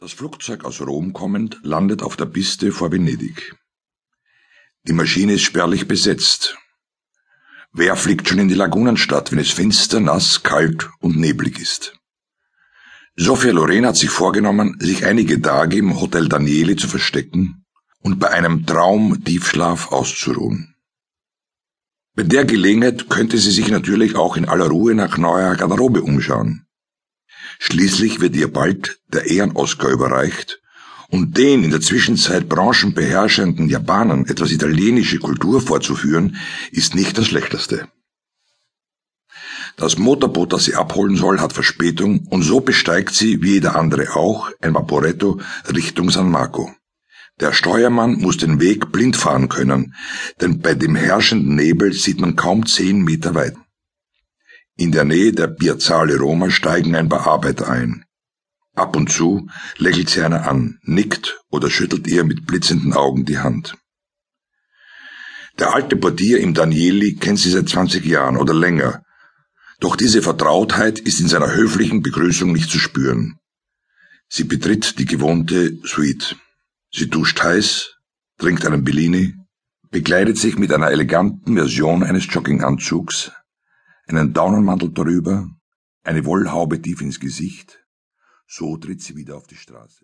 Das Flugzeug aus Rom kommend landet auf der Piste vor Venedig. Die Maschine ist spärlich besetzt. Wer fliegt schon in die Lagunenstadt, wenn es finster, nass, kalt und neblig ist? Sophia Loren hat sich vorgenommen, sich einige Tage im Hotel Danieli zu verstecken und bei einem Traum-Tiefschlaf auszuruhen. Bei der Gelegenheit könnte sie sich natürlich auch in aller Ruhe nach neuer Garderobe umschauen. Schließlich wird ihr bald der Ehren-Oscar überreicht und den in der Zwischenzeit branchenbeherrschenden Japanern etwas italienische Kultur vorzuführen, ist nicht das Schlechteste. Das Motorboot, das sie abholen soll, hat Verspätung und so besteigt sie, wie jeder andere auch, ein Vaporetto Richtung San Marco. Der Steuermann muss den Weg blind fahren können, denn bei dem herrschenden Nebel sieht man kaum zehn Meter weit. In der Nähe der Piazzale Roma steigen ein paar Arbeiter ein. Ab und zu lächelt sie einer an, nickt oder schüttelt ihr mit blitzenden Augen die Hand. Der alte Portier im Danieli kennt sie seit 20 Jahren oder länger, doch diese Vertrautheit ist in seiner höflichen Begrüßung nicht zu spüren. Sie betritt die gewohnte Suite. Sie duscht heiß, trinkt einen Bellini, bekleidet sich mit einer eleganten Version eines Jogginganzugs, einen Daunenmantel darüber, eine Wollhaube tief ins Gesicht, so tritt sie wieder auf die Straße.